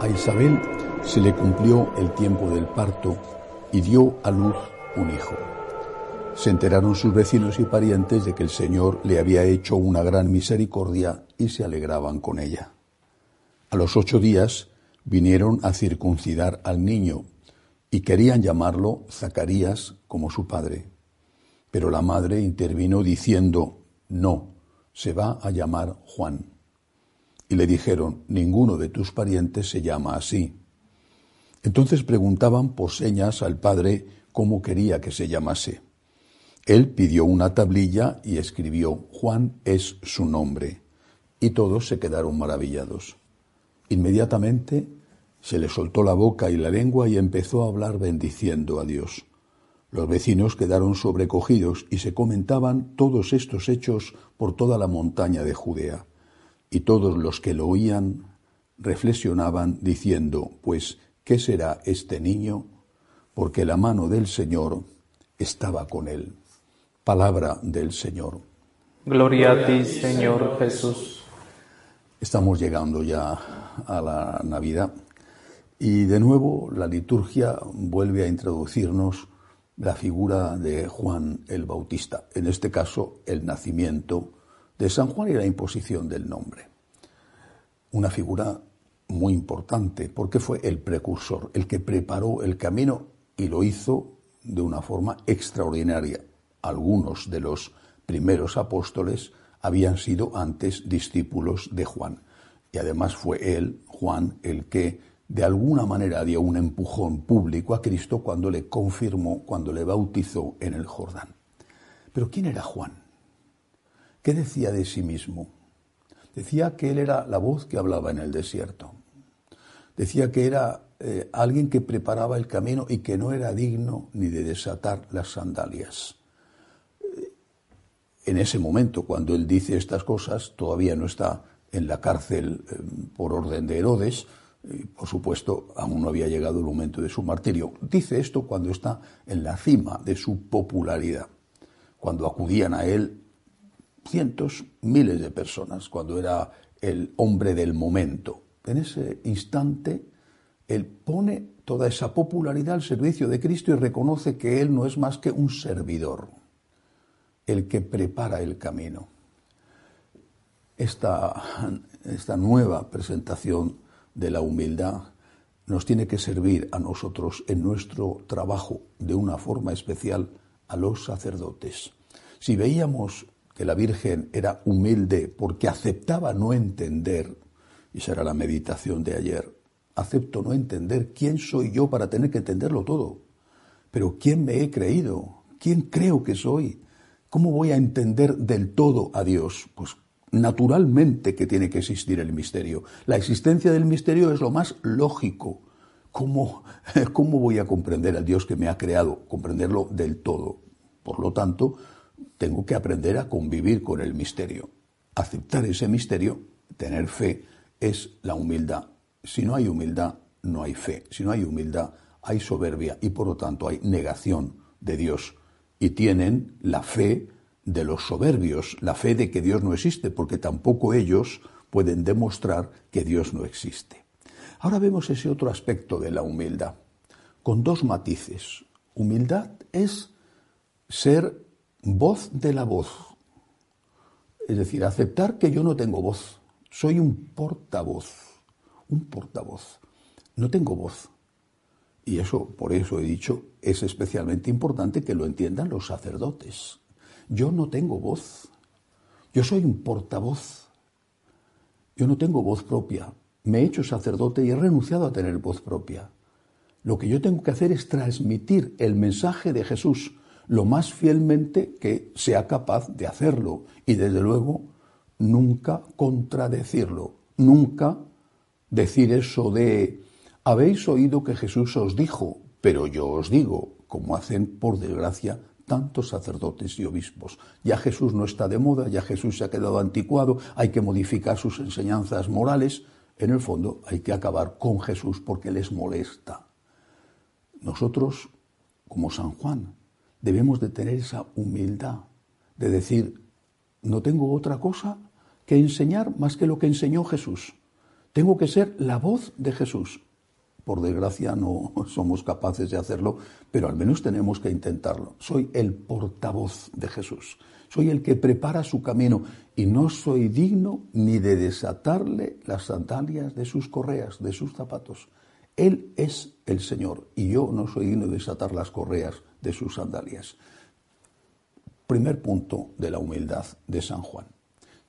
a Isabel se le cumplió el tiempo del parto y dio a luz un hijo. Se enteraron sus vecinos y parientes de que el Señor le había hecho una gran misericordia y se alegraban con ella. A los ocho días vinieron a circuncidar al niño y querían llamarlo Zacarías como su padre. Pero la madre intervino diciendo, no, se va a llamar Juan. Y le dijeron, ninguno de tus parientes se llama así. Entonces preguntaban por señas al padre cómo quería que se llamase. Él pidió una tablilla y escribió, Juan es su nombre. Y todos se quedaron maravillados. Inmediatamente se le soltó la boca y la lengua y empezó a hablar bendiciendo a Dios. Los vecinos quedaron sobrecogidos y se comentaban todos estos hechos por toda la montaña de Judea. Y todos los que lo oían reflexionaban diciendo, pues, ¿qué será este niño? Porque la mano del Señor estaba con él. Palabra del Señor. Gloria a ti, Señor Jesús. Estamos llegando ya a la Navidad y de nuevo la liturgia vuelve a introducirnos la figura de Juan el Bautista, en este caso el nacimiento de San Juan y la imposición del nombre. Una figura muy importante porque fue el precursor, el que preparó el camino y lo hizo de una forma extraordinaria. Algunos de los primeros apóstoles habían sido antes discípulos de Juan y además fue él, Juan, el que de alguna manera dio un empujón público a Cristo cuando le confirmó, cuando le bautizó en el Jordán. Pero ¿quién era Juan? ¿Qué decía de sí mismo? Decía que él era la voz que hablaba en el desierto. Decía que era eh, alguien que preparaba el camino y que no era digno ni de desatar las sandalias. Eh, en ese momento, cuando él dice estas cosas, todavía no está en la cárcel eh, por orden de Herodes, por supuesto, aún no había llegado el momento de su martirio. Dice esto cuando está en la cima de su popularidad, cuando acudían a él cientos, miles de personas, cuando era el hombre del momento. En ese instante, él pone toda esa popularidad al servicio de Cristo y reconoce que él no es más que un servidor, el que prepara el camino. Esta, esta nueva presentación de la humildad nos tiene que servir a nosotros en nuestro trabajo de una forma especial a los sacerdotes. Si veíamos que la Virgen era humilde porque aceptaba no entender, y será la meditación de ayer, acepto no entender quién soy yo para tener que entenderlo todo, pero quién me he creído, quién creo que soy, cómo voy a entender del todo a Dios, pues naturalmente que tiene que existir el misterio. La existencia del misterio es lo más lógico. ¿Cómo, ¿Cómo, voy a comprender al Dios que me ha creado? Comprenderlo del todo. Por lo tanto, tengo que aprender a convivir con el misterio. Aceptar ese misterio, tener fe, es la humildad. Si no hay humildad, no hay fe. Si no hay humildad, hay soberbia y por lo tanto hay negación de Dios. Y tienen la fe de los soberbios, la fe de que Dios no existe, porque tampoco ellos pueden demostrar que Dios no existe. Ahora vemos ese otro aspecto de la humildad, con dos matices. Humildad es ser voz de la voz, es decir, aceptar que yo no tengo voz, soy un portavoz, un portavoz, no tengo voz. Y eso, por eso he dicho, es especialmente importante que lo entiendan los sacerdotes. Yo no tengo voz. Yo soy un portavoz. Yo no tengo voz propia. Me he hecho sacerdote y he renunciado a tener voz propia. Lo que yo tengo que hacer es transmitir el mensaje de Jesús lo más fielmente que sea capaz de hacerlo y desde luego nunca contradecirlo, nunca decir eso de habéis oído que Jesús os dijo, pero yo os digo, como hacen por desgracia tantos sacerdotes y obispos. Ya Jesús no está de moda, ya Jesús se ha quedado anticuado, hay que modificar sus enseñanzas morales. En el fondo hay que acabar con Jesús porque les molesta. Nosotros, como San Juan, debemos de tener esa humildad de decir, no tengo otra cosa que enseñar más que lo que enseñó Jesús. Tengo que ser la voz de Jesús. Por desgracia no somos capaces de hacerlo, pero al menos tenemos que intentarlo. Soy el portavoz de Jesús. Soy el que prepara su camino y no soy digno ni de desatarle las sandalias de sus correas, de sus zapatos. Él es el Señor y yo no soy digno de desatar las correas de sus sandalias. Primer punto de la humildad de San Juan.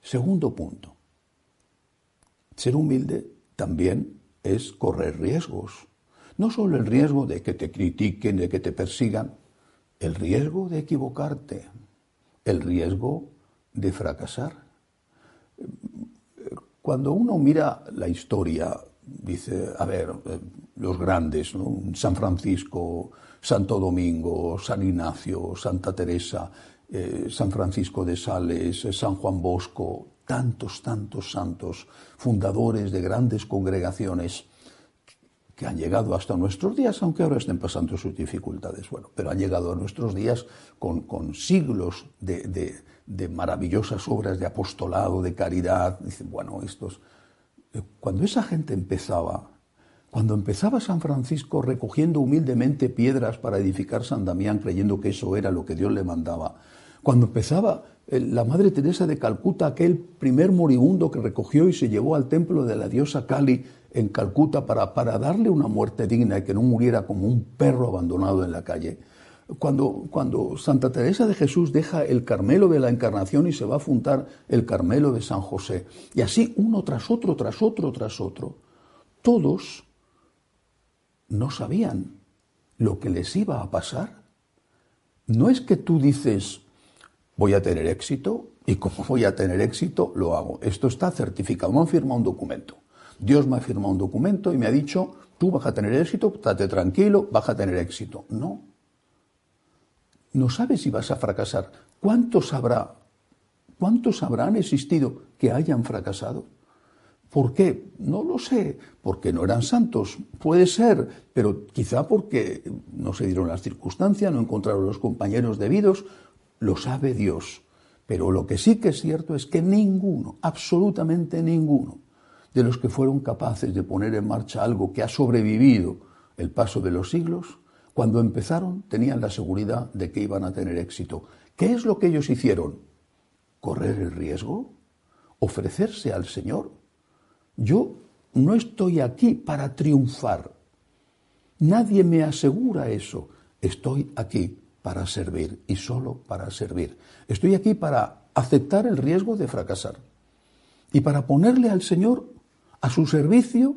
Segundo punto. Ser humilde también es correr riesgos. No solo el riesgo de que te critiquen, de que te persigan, el riesgo de equivocarte, el riesgo de fracasar. Cuando uno mira la historia, dice, a ver, los grandes, San Francisco, Santo Domingo, San Ignacio, Santa Teresa, eh, San Francisco de Sales, San Juan Bosco, tantos, tantos santos, fundadores de grandes congregaciones que han llegado hasta nuestros días, aunque ahora estén pasando sus dificultades, bueno, pero han llegado a nuestros días con, siglos de, maravillosas obras de apostolado, de caridad. Dicen, bueno, estos... Eh, cuando esa gente empezaba, cuando empezaba San Francisco recogiendo humildemente piedras para edificar San Damián, creyendo que eso era lo que Dios le mandaba, cuando empezaba eh, la Madre Teresa de Calcuta, aquel primer moribundo que recogió y se llevó al templo de la diosa Kali en Calcuta para, darle una muerte digna y que no muriera como un perro abandonado en la calle. Cuando, cuando, Santa Teresa de Jesús deja el Carmelo de la Encarnación y se va a fundar el Carmelo de San José, y así uno tras otro, tras otro, tras otro, todos no sabían lo que les iba a pasar. No es que tú dices, voy a tener éxito y como voy a tener éxito, lo hago. Esto está certificado, me han firmado un documento. Dios me ha firmado un documento y me ha dicho, tú vas a tener éxito, estate tranquilo, vas a tener éxito. No. No sabes si vas a fracasar. ¿Cuántos habrá? ¿Cuántos habrán existido que hayan fracasado? ¿Por qué? No lo sé, porque no eran santos, puede ser, pero quizá porque no se dieron las circunstancias, no encontraron los compañeros debidos, lo sabe Dios. Pero lo que sí que es cierto es que ninguno, absolutamente ninguno, de los que fueron capaces de poner en marcha algo que ha sobrevivido el paso de los siglos, cuando empezaron tenían la seguridad de que iban a tener éxito. ¿Qué es lo que ellos hicieron? ¿Correr el riesgo? ¿Ofrecerse al Señor? Yo no estoy aquí para triunfar. Nadie me asegura eso. Estoy aquí para servir y solo para servir. Estoy aquí para aceptar el riesgo de fracasar y para ponerle al Señor a su servicio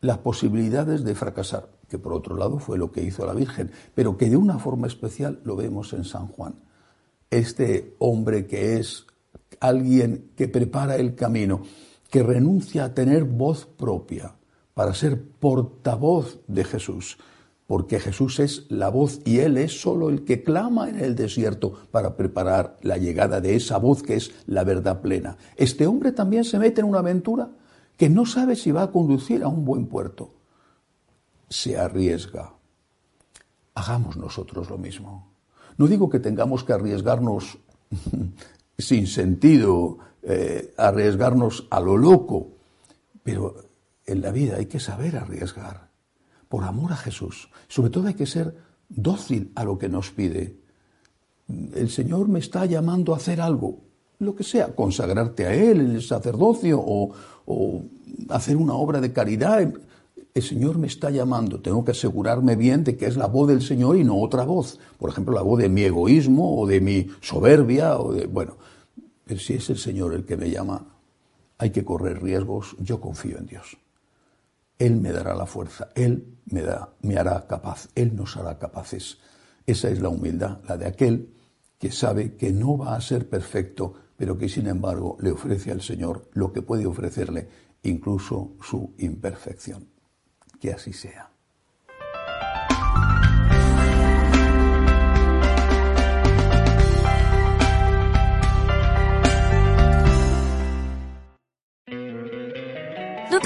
las posibilidades de fracasar, que por otro lado fue lo que hizo la Virgen, pero que de una forma especial lo vemos en San Juan. Este hombre que es alguien que prepara el camino, que renuncia a tener voz propia para ser portavoz de Jesús, porque Jesús es la voz y Él es solo el que clama en el desierto para preparar la llegada de esa voz que es la verdad plena. Este hombre también se mete en una aventura que no sabe si va a conducir a un buen puerto. Se arriesga. Hagamos nosotros lo mismo. No digo que tengamos que arriesgarnos sin sentido, eh, arriesgarnos a lo loco, pero en la vida hay que saber arriesgar por amor a Jesús. Sobre todo hay que ser dócil a lo que nos pide. El Señor me está llamando a hacer algo, lo que sea, consagrarte a Él, el sacerdocio o, hacer una obra de caridad. El Señor me está llamando, tengo que asegurarme bien de que es la voz del Señor y no otra voz. Por ejemplo, la voz de mi egoísmo o de mi soberbia o de, bueno, pero si es el Señor el que me llama, hay que correr riesgos, yo confío en Dios. Él me dará la fuerza, Él me, da, me hará capaz, Él nos hará capaces. Esa es la humildad, la de aquel que sabe que no va a ser perfecto, pero que sin embargo le ofrece al Señor lo que puede ofrecerle, incluso su imperfección. Que así sea.